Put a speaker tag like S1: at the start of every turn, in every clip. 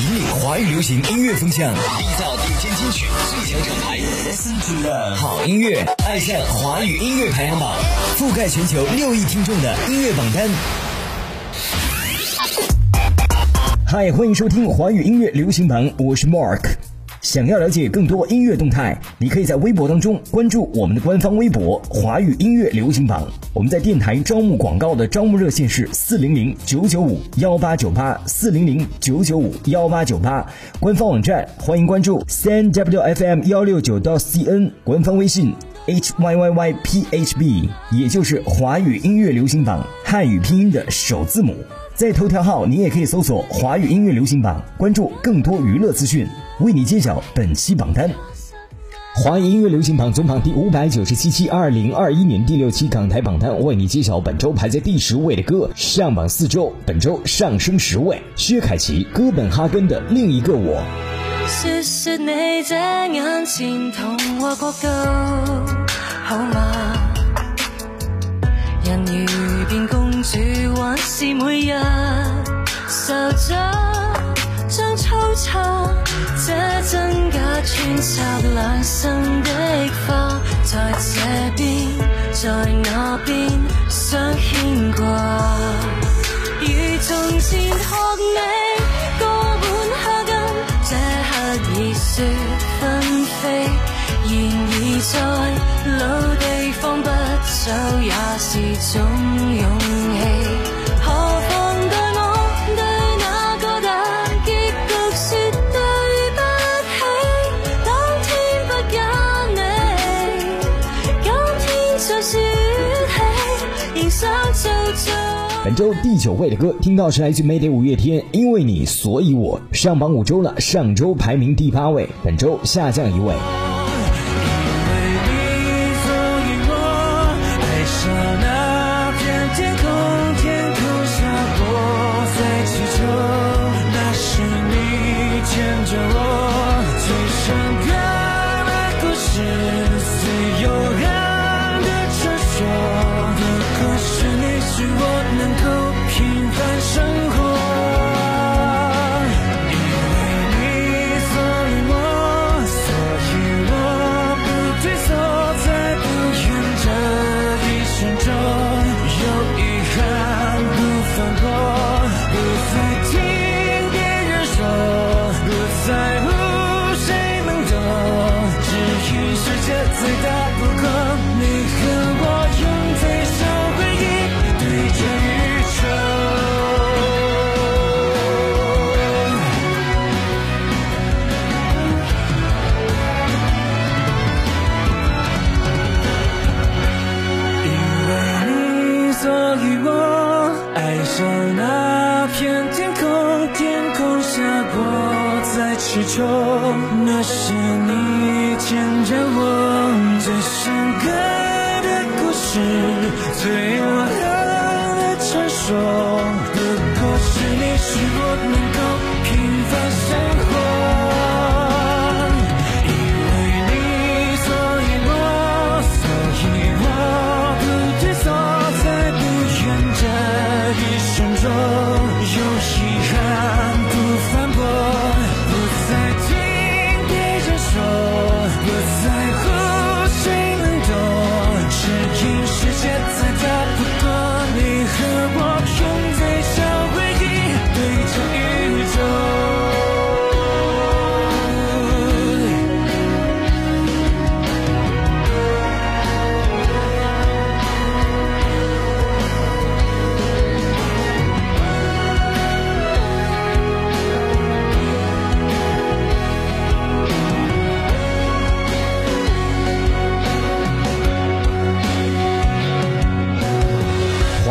S1: 引领华语流行音乐风向，缔造顶尖金曲最强厂牌。Listen to the 好音乐，爱上华语音乐排行榜，覆盖全球六亿听众的音乐榜单。嗨，欢迎收听华语音乐流行榜，我是 Mark。想要了解更多音乐动态，你可以在微博当中关注我们的官方微博“华语音乐流行榜”。我们在电台招募广告的招募热线是四零零九九五幺八九八四零零九九五幺八九八。官方网站欢迎关注三 w f m 幺六九到 cn。官方微信 h y y y p h b，也就是华语音乐流行榜汉语拼音的首字母。在头条号，你也可以搜索“华语音乐流行榜”，关注更多娱乐资讯，为你揭晓本期榜单。华语音乐流行榜总榜第五百九十七期，二零二一年第六期港台榜单，为你揭晓本周排在第十位的歌。上榜四周，本周上升十位。薛凯琪《哥本哈根的另一个我》。
S2: 说说你这眼前童话国度好吗？人如变公主，还是每日受着将粗糙这真假穿插两生的花，在这边，在那边想牵挂，如从前学你哥本哈根，这刻已雪纷飞，然而在老地方不走也是种勇
S1: 本周第九位的歌，听到是来自 Mayday 五月天，《因为你所以我》上榜五周了，上周排名第八位，本周下降一位。
S3: 生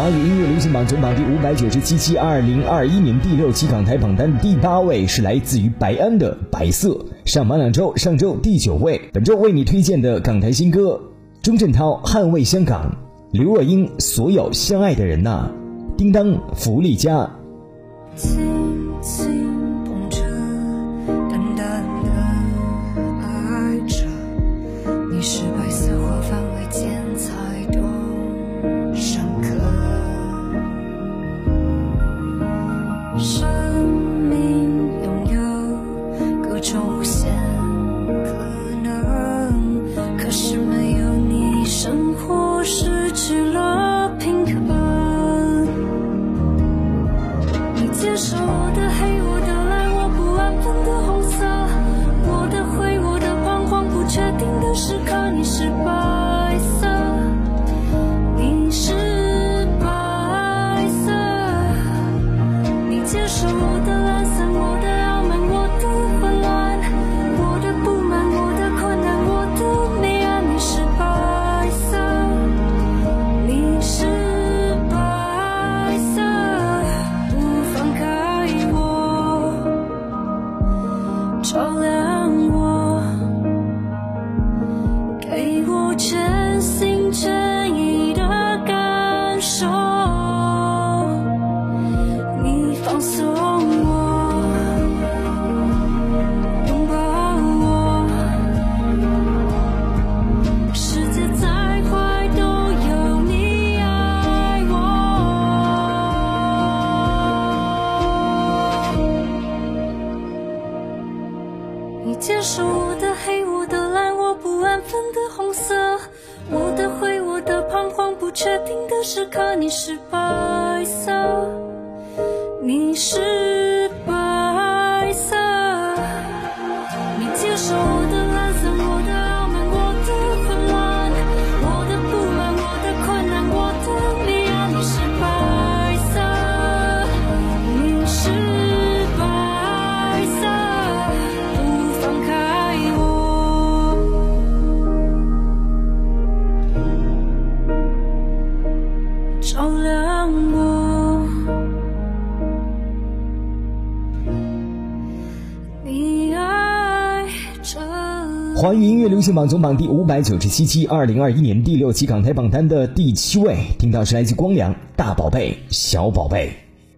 S1: 华语音乐流行榜总榜第五百九十七期，二零二一年第六期港台榜单第八位是来自于白安的《白色》，上榜两周，上周第九位。本周为你推荐的港台新歌：钟镇涛《捍卫香港》，刘若英《所有相爱的人呐》，叮当福利家。
S2: 是白
S4: 的红色，我的灰，我的彷徨，不确定的时刻，你是白色，你是
S1: 华语音乐流行榜总榜第五百九十七期，二零二一年第六期港台榜单的第七位，听到是来自光良《大宝贝小宝贝》。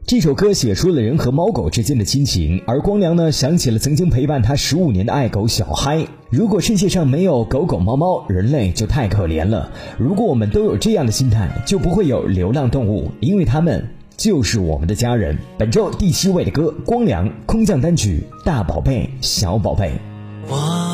S1: 这首歌写出了人和猫狗之间的亲情，而光良呢，想起了曾经陪伴他十五年的爱狗小嗨。如果世界上没有狗狗猫猫，人类就太可怜了。如果我们都有这样的心态，就不会有流浪动物，因为它们就是我们的家人。本周第七位的歌，光良空降单曲《大宝贝小宝贝》。哇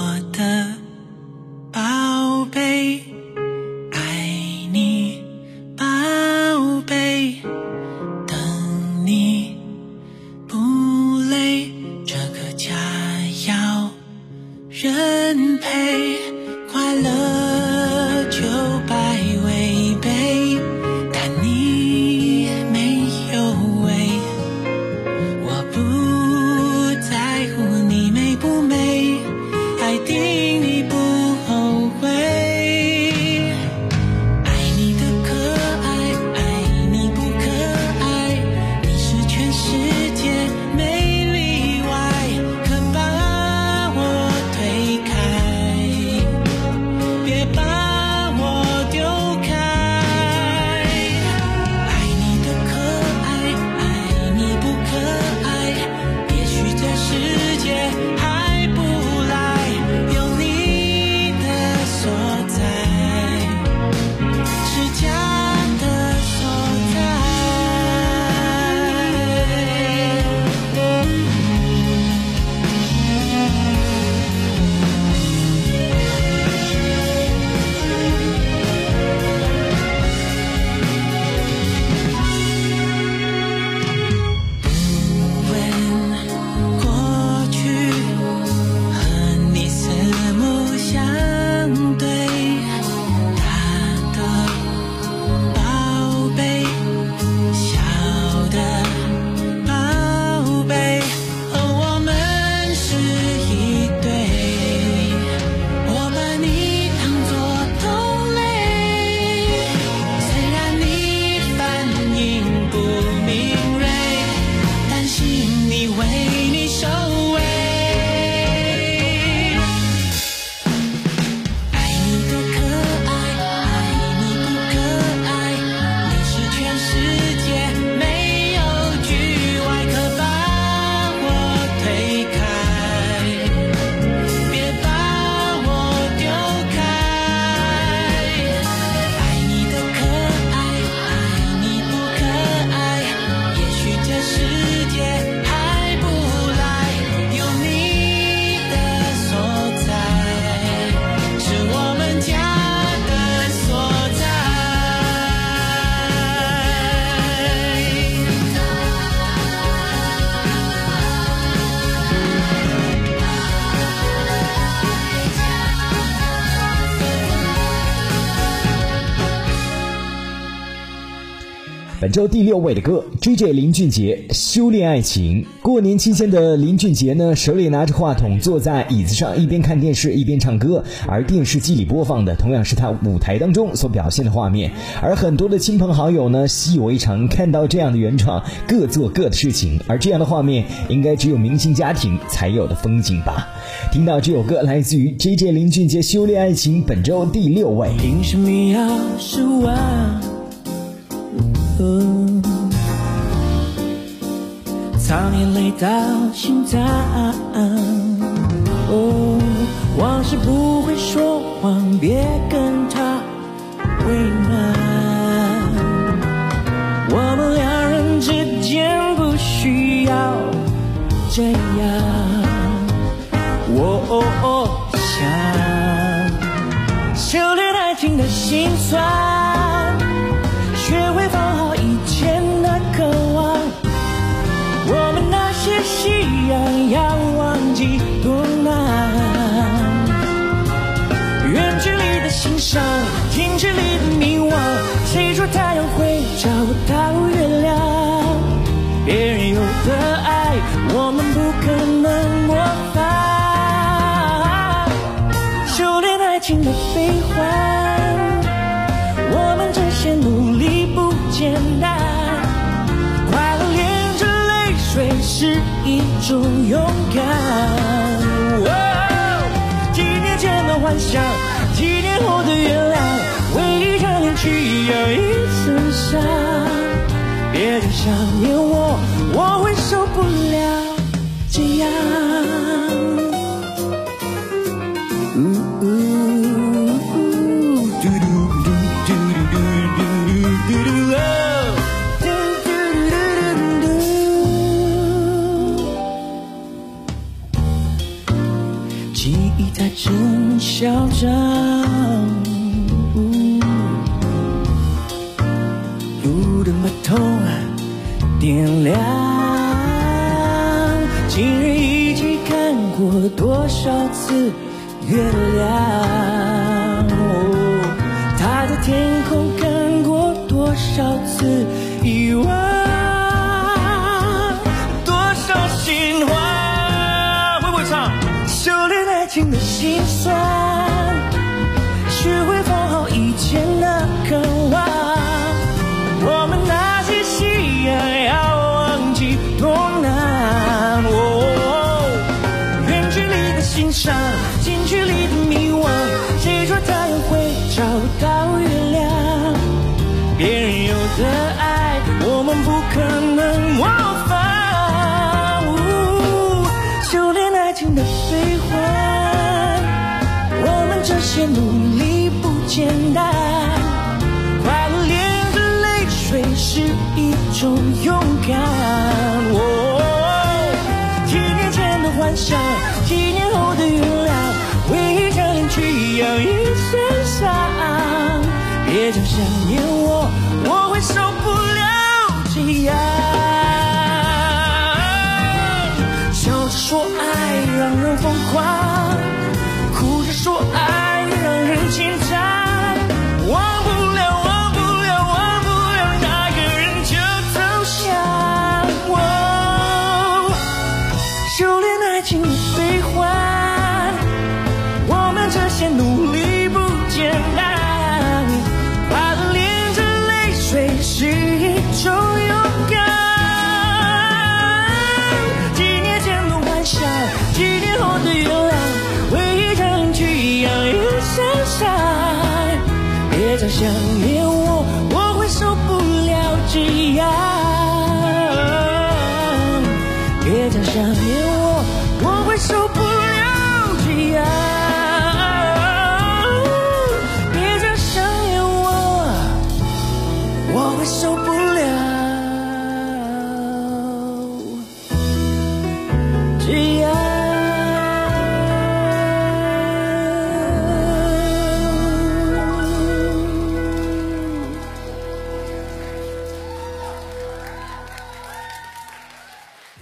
S1: 周第六位的歌，J J 林俊杰《修炼爱情》。过年期间的林俊杰呢，手里拿着话筒，坐在椅子上，一边看电视一边唱歌，而电视机里播放的同样是他舞台当中所表现的画面。而很多的亲朋好友呢，习以为常，看到这样的原创，各做各的事情。而这样的画面，应该只有明星家庭才有的风景吧。听到这首歌，来自于 J J 林俊杰《修炼爱情》，本周第六位。
S3: 凭什么要失望？藏眼泪到心脏。哦，往事不会说谎，别跟他为难。我们两人之间不需要这样。我想修炼爱情的心酸，夕阳要忘记多难，远距离的欣赏，近距离的迷惘。谁说太阳会找幻想，几年后的月亮，为一场恋曲要一身伤。别再想念，我上近距离的迷惘谁说太阳会找到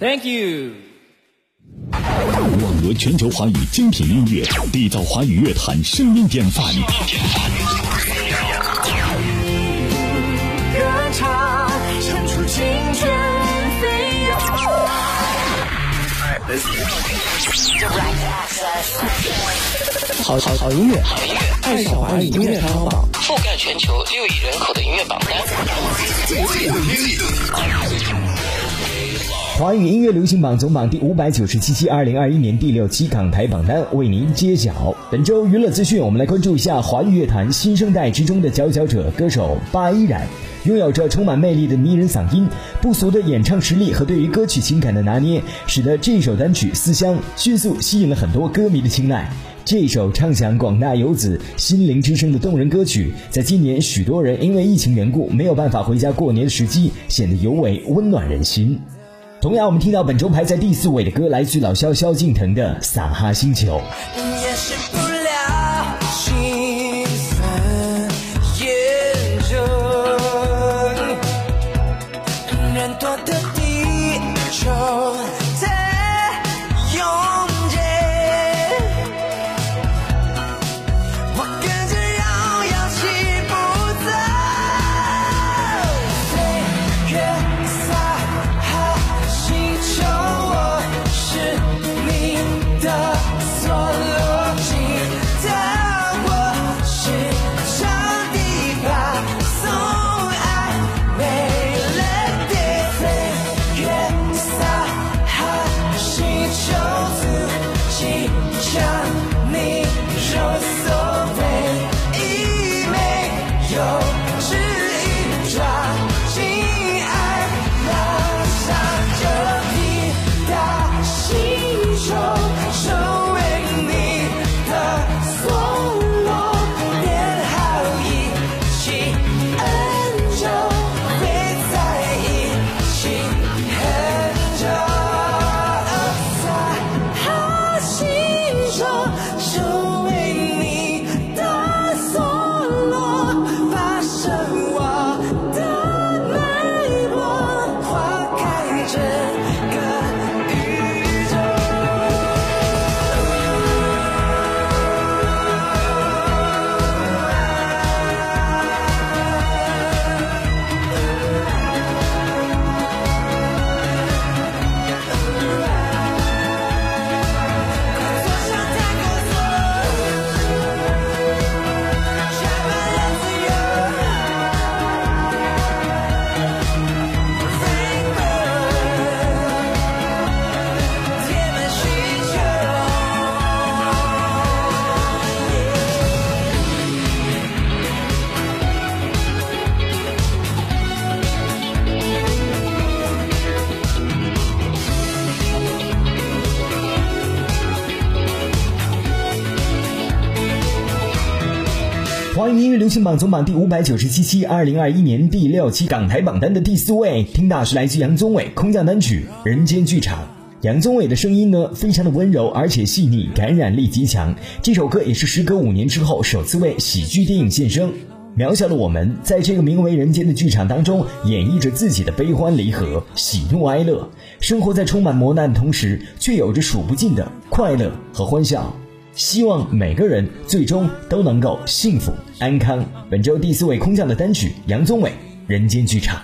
S3: Thank you。
S5: 网罗全球华语精品音乐，缔造华语乐坛声音典范。
S6: 好好好音乐，好音乐，爱上华音乐排行榜，
S7: 覆盖全球六亿人口的音乐榜单。
S1: 华语音乐流行榜总榜第五百九十七期，二零二一年第六期港台榜单为您揭晓。本周娱乐资讯，我们来关注一下华语乐坛新生代之中的佼佼者，歌手巴依然。拥有着充满魅力的迷人嗓音、不俗的演唱实力和对于歌曲情感的拿捏，使得这首单曲《思乡》迅速吸引了很多歌迷的青睐。这首唱响广大游子心灵之声的动人歌曲，在今年许多人因为疫情缘故没有办法回家过年的时机，显得尤为温暖人心。同样，我们听到本周排在第四位的歌，来自老萧萧敬腾的《撒哈星球》。华语音乐流行榜总榜第五百九十七期，二零二一年第六期港台榜单的第四位，听到是来自杨宗纬空降单曲《人间剧场》。杨宗纬的声音呢，非常的温柔，而且细腻，感染力极强。这首歌也是时隔五年之后首次为喜剧电影献声，渺小的我们在这个名为人间的剧场当中，演绎着自己的悲欢离合、喜怒哀乐，生活在充满磨难的同时，却有着数不尽的快乐和欢笑。希望每个人最终都能够幸福安康。本周第四位空降的单曲，杨宗纬《人间剧场》。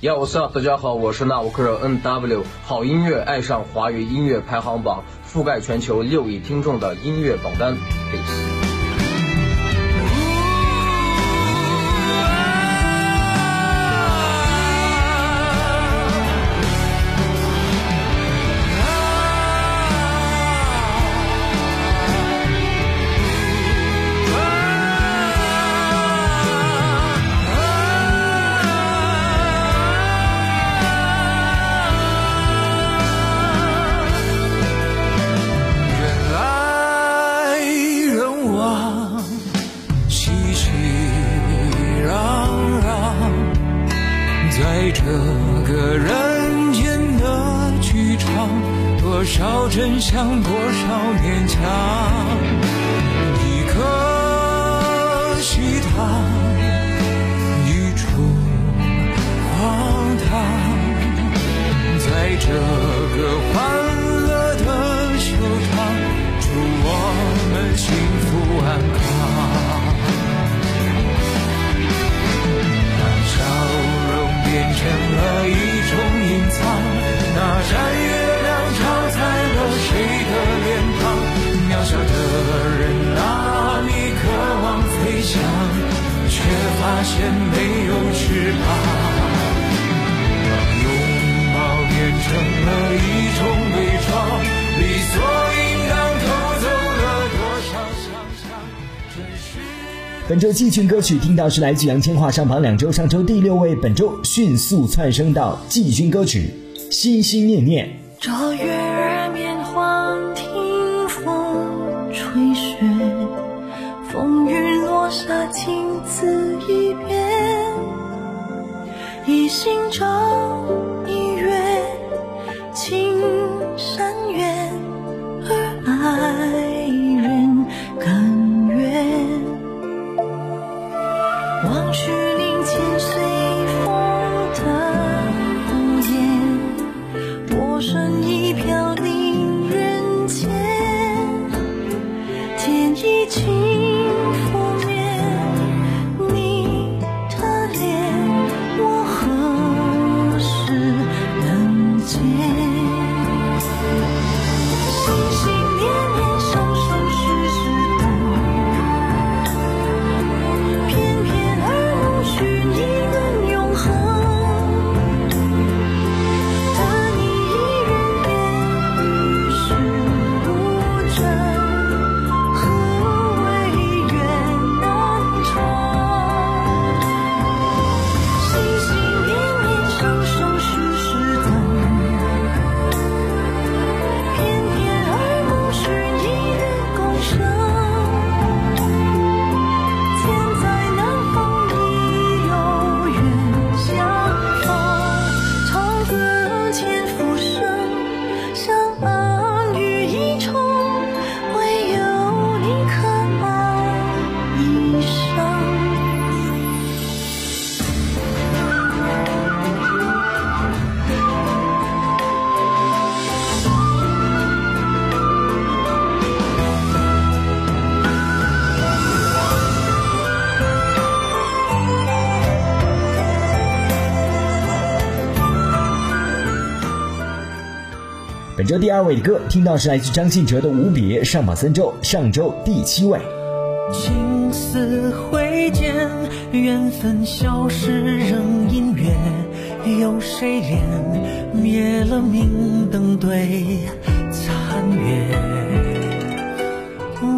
S3: Yo, what's up？大家好，我是纳吾克 N W，好音乐爱上华语音乐排行榜，覆盖全球六亿听众的音乐榜单。
S1: 本周季军歌曲听到是来自杨千嬅上榜两周，上周第六位，本周迅速窜升到季军歌曲《心心念念》。
S4: 这月儿面黄听风吹雪，风雨落下情字一遍，一心找
S1: 本周第二位的歌听到是来自张信哲的《无别》，上榜三周，上周第七位。
S8: 青丝挥剑，缘分消逝仍隐约。有谁怜灭了明灯对残月？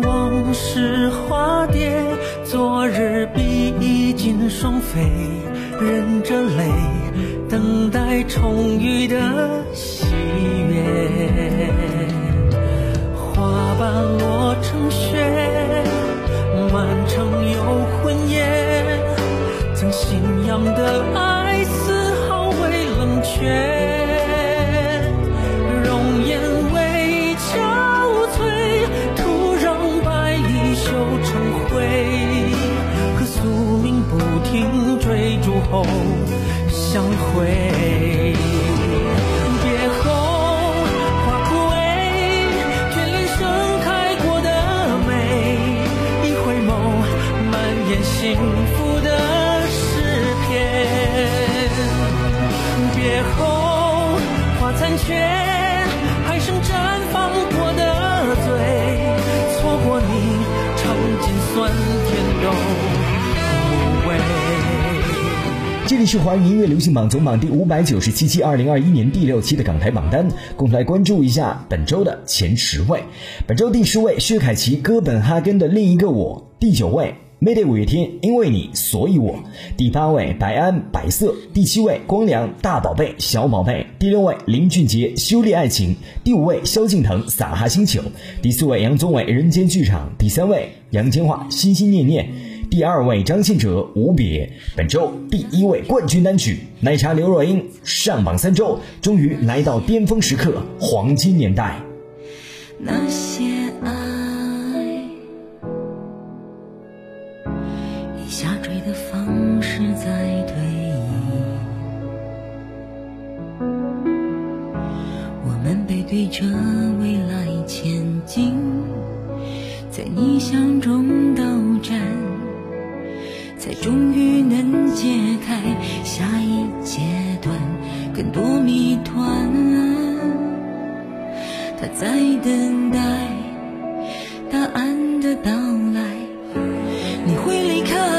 S8: 往事化蝶，昨日比翼今双飞，忍着泪，等待重遇的喜悦。花瓣落成雪，满城有魂烟。曾信仰的爱，丝毫未冷却。容颜未憔悴，徒让白衣羞成灰。可宿命不停追逐后相会。别后花枯萎，眷恋盛开过的美。一回眸，满眼幸福的诗篇。别后花残缺，
S1: 是华语音乐流行榜总榜第五百九十七期，二零二一年第六期的港台榜单，共同来关注一下本周的前十位。本周第十位，薛凯琪《哥本哈根的另一个我》；第九位，Mayday 五月天《因为你所以我》；第八位，白安《白色》；第七位，光良《大宝贝小宝贝》；第六位，林俊杰《修炼爱情》；第五位，萧敬腾《撒哈星球》；第四位，杨宗纬《人间剧场》；第三位，杨千嬅《心心念念》。第二位张信哲《无别》，本周第一位冠军单曲奶茶刘若英上榜三周，终于来到巅峰时刻，黄金年代。
S4: 那些爱，以下坠的方式在推移。我们背对着未来前进，在逆向中，终于能解开下一阶段更多谜团。他在等待答案的到来。你会离开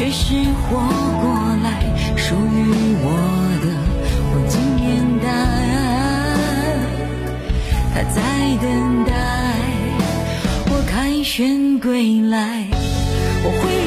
S4: 却
S2: 是活过来属于我的黄金年代他在等待我凯旋归来我会